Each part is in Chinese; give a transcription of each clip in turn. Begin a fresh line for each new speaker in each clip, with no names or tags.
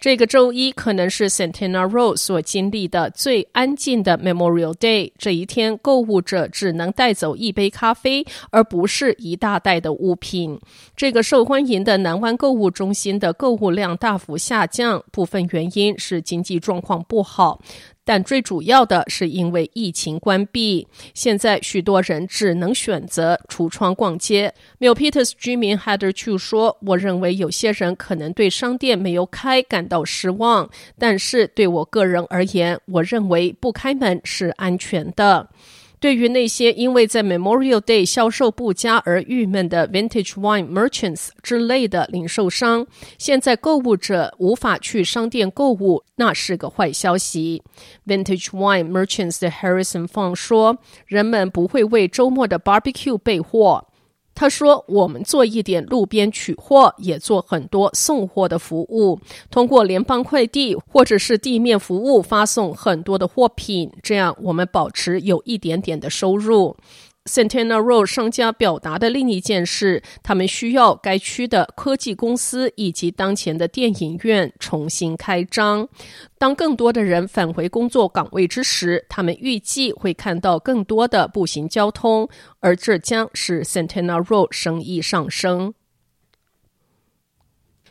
这个周一可能是 Santana Row 所经历的最安静的 Memorial Day。这一天，购物者只能带走一杯咖啡，而不是一大袋的物品。这个受欢迎的南湾购物中心的购物量大幅下降，部分原因是经济状况不好。但最主要的是因为疫情关闭，现在许多人只能选择橱窗逛街。m i l p e t e r s 居民 Heather Chu 说：“我认为有些人可能对商店没有开感到失望，但是对我个人而言，我认为不开门是安全的。”对于那些因为在 Memorial Day 销售不佳而郁闷的 Vintage Wine Merchants 之类的零售商，现在购物者无法去商店购物，那是个坏消息。Vintage Wine Merchants 的 Harrison Fong 说：“人们不会为周末的 barbecue 备货。”他说：“我们做一点路边取货，也做很多送货的服务，通过联邦快递或者是地面服务发送很多的货品，这样我们保持有一点点的收入。” Centenna Road 商家表达的另一件事，他们需要该区的科技公司以及当前的电影院重新开张。当更多的人返回工作岗位之时，他们预计会看到更多的步行交通，而这将使 Centenna Road 生意上升。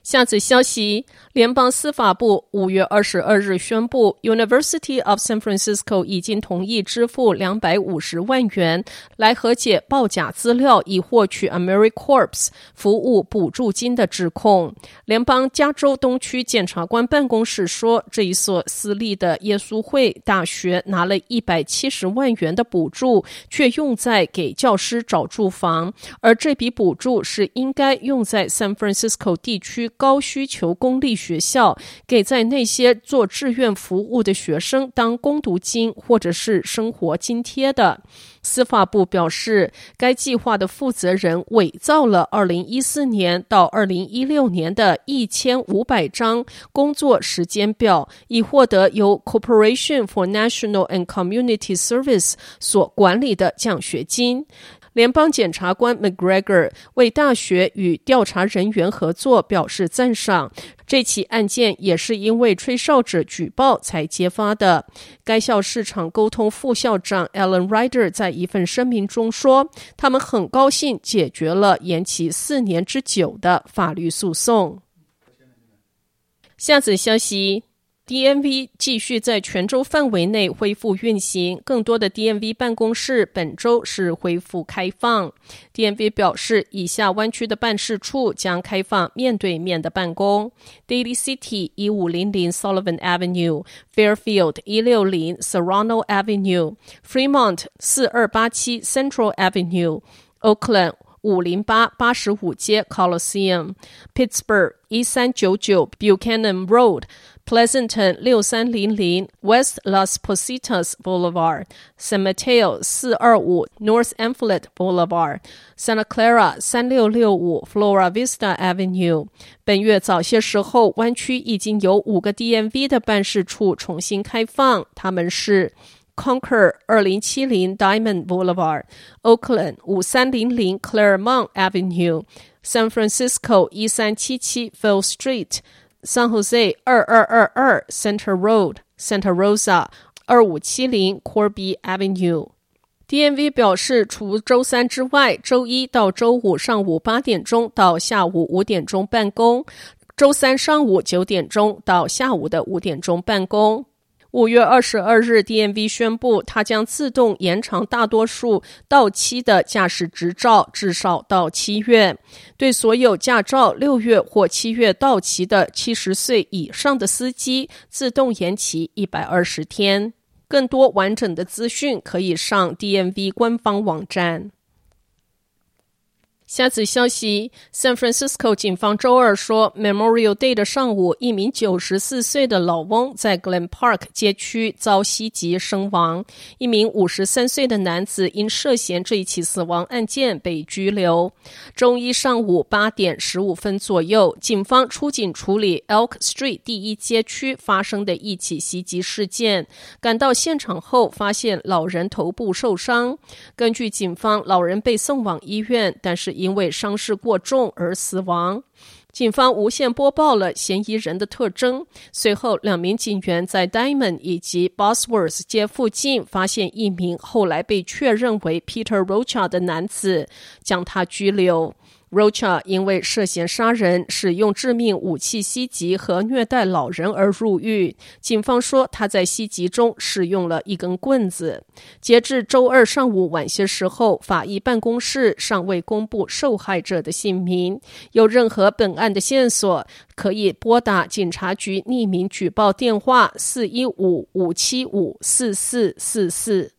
下次消息，联邦司法部五月二十二日宣布，University of San Francisco 已经同意支付两百五十万元来和解报假资料以获取 AmeriCorps 服务补助金的指控。联邦加州东区检察官办公室说，这一所私立的耶稣会大学拿了一百七十万元的补助，却用在给教师找住房，而这笔补助是应该用在 San Francisco 地区。高需求公立学校给在那些做志愿服务的学生当攻读金或者是生活津贴的。司法部表示，该计划的负责人伪造了二零一四年到二零一六年的一千五百张工作时间表，以获得由 Corporation for National and Community Service 所管理的奖学金。联邦检察官 McGregor 为大学与调查人员合作表示赞赏。这起案件也是因为吹哨者举报才揭发的。该校市场沟通副校长 Alan Ryder 在一份声明中说：“他们很高兴解决了延期四年之久的法律诉讼。”下则消息。DMV 继续在全州范围内恢复运行，更多的 DMV 办公室本周是恢复开放。DMV 表示，以下湾区的办事处将开放面对面的办公：Daily City 一五零零 Sullivan Avenue、Fairfield 一六零 Serrano Avenue、Fremont 四二八七 Central Avenue、Oakland 五零八八十五街 Coliseum、Pittsburgh 一三九九 Buchanan Road。Pleasanton 六三零零 West Las Positas Boulevard、San Mateo 四二五 North Amphlett Boulevard、Santa Clara 三六六五 Flora Vista Avenue。本月早些时候，湾区已经有五个 DMV 的办事处重新开放，他们是 Conquer 二零七零 Diamond Boulevard、Oakland 五三零零 Claremont Avenue、San Francisco 一三七七 Phil Street。San Jose 二二二二 Center Road Santa Rosa 二五七零 Corby Avenue。DMV 表示，除周三之外，周一到周五上午八点钟到下午五点钟办公；周三上午九点钟到下午的五点钟办公。五月二十二日，DMV 宣布，它将自动延长大多数到期的驾驶执照，至少到七月。对所有驾照六月或七月到期的七十岁以上的司机，自动延期一百二十天。更多完整的资讯可以上 DMV 官方网站。下次消息：San Francisco 警方周二说，Memorial Day 的上午，一名九十四岁的老翁在 Glen Park 街区遭袭击身亡。一名五十三岁的男子因涉嫌这一起死亡案件被拘留。周一上午八点十五分左右，警方出警处理 Elk Street 第一街区发生的一起袭击事件。赶到现场后，发现老人头部受伤。根据警方，老人被送往医院，但是，因为伤势过重而死亡，警方无限播报了嫌疑人的特征。随后，两名警员在 Diamond 以及 Bosworth 街附近发现一名后来被确认为 Peter Rocha 的男子，将他拘留。Rocha 因为涉嫌杀人、使用致命武器袭击和虐待老人而入狱。警方说他在袭击中使用了一根棍子。截至周二上午晚些时候，法医办公室尚未公布受害者的姓名。有任何本案的线索，可以拨打警察局匿名举报电话：四一五五七五四四四四。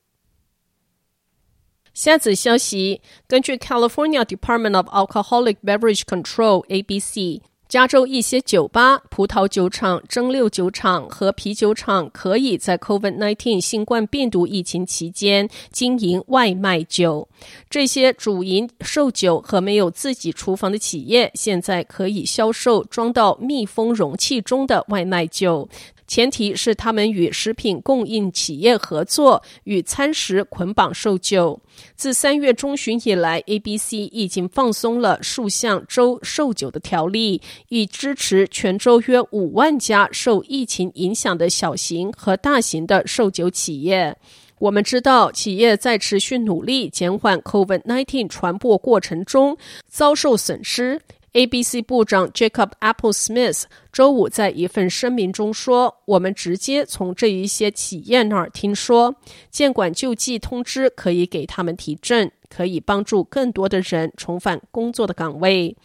下子消息，根据 California Department of Alcoholic Beverage Control（ABC），加州一些酒吧、葡萄酒厂、蒸馏酒厂和啤酒厂可以在 COVID-19 新冠病毒疫情期间经营外卖酒。这些主营售酒和没有自己厨房的企业，现在可以销售装到密封容器中的外卖酒。前提是他们与食品供应企业合作，与餐食捆绑售酒。自三月中旬以来，ABC 已经放松了数项州售酒的条例，以支持全州约五万家受疫情影响的小型和大型的售酒企业。我们知道，企业在持续努力减缓 COVID-19 传播过程中遭受损失。ABC 部长 Jacob Apple Smith 周五在一份声明中说：“我们直接从这一些企业那儿听说，监管救济通知可以给他们提振，可以帮助更多的人重返工作的岗位。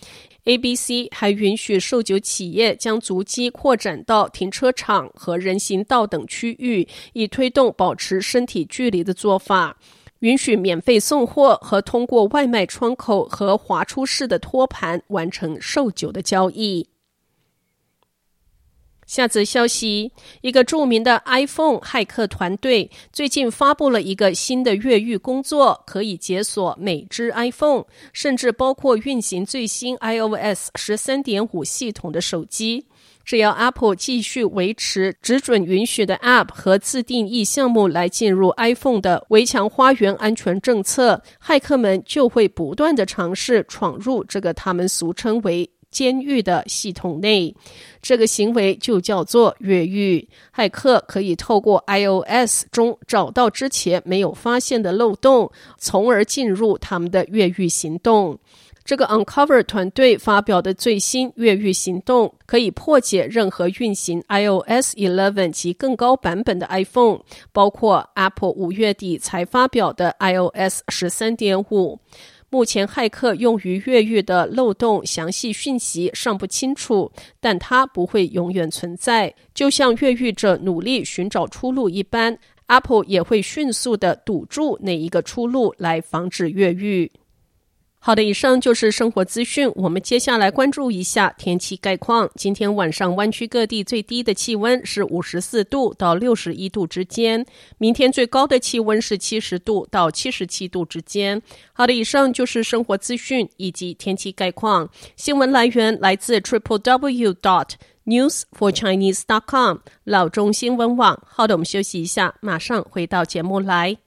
ABC 还允许售酒企业将足迹扩展到停车场和人行道等区域，以推动保持身体距离的做法。”允许免费送货和通过外卖窗口和滑出式的托盘完成售酒的交易。下则消息：一个著名的 iPhone 骇客团队最近发布了一个新的越狱工作，可以解锁每只 iPhone，甚至包括运行最新 iOS 十三点五系统的手机。只要 Apple 继续维持只准允许的 App 和自定义项目来进入 iPhone 的围墙花园安全政策，骇客们就会不断地尝试闯入这个他们俗称为“监狱”的系统内。这个行为就叫做越狱。骇客可以透过 iOS 中找到之前没有发现的漏洞，从而进入他们的越狱行动。这个 Uncover 团队发表的最新越狱行动，可以破解任何运行 iOS 11及更高版本的 iPhone，包括 Apple 五月底才发表的 iOS 13.5。目前，骇客用于越狱的漏洞详细讯息尚不清楚，但它不会永远存在。就像越狱者努力寻找出路一般，Apple 也会迅速地堵住那一个出路，来防止越狱。好的，以上就是生活资讯。我们接下来关注一下天气概况。今天晚上湾区各地最低的气温是五十四度到六十一度之间，明天最高的气温是七十度到七十七度之间。好的，以上就是生活资讯以及天气概况。新闻来源来自 triple w dot news for chinese dot com 老中新闻网。好的，我们休息一下，马上回到节目来。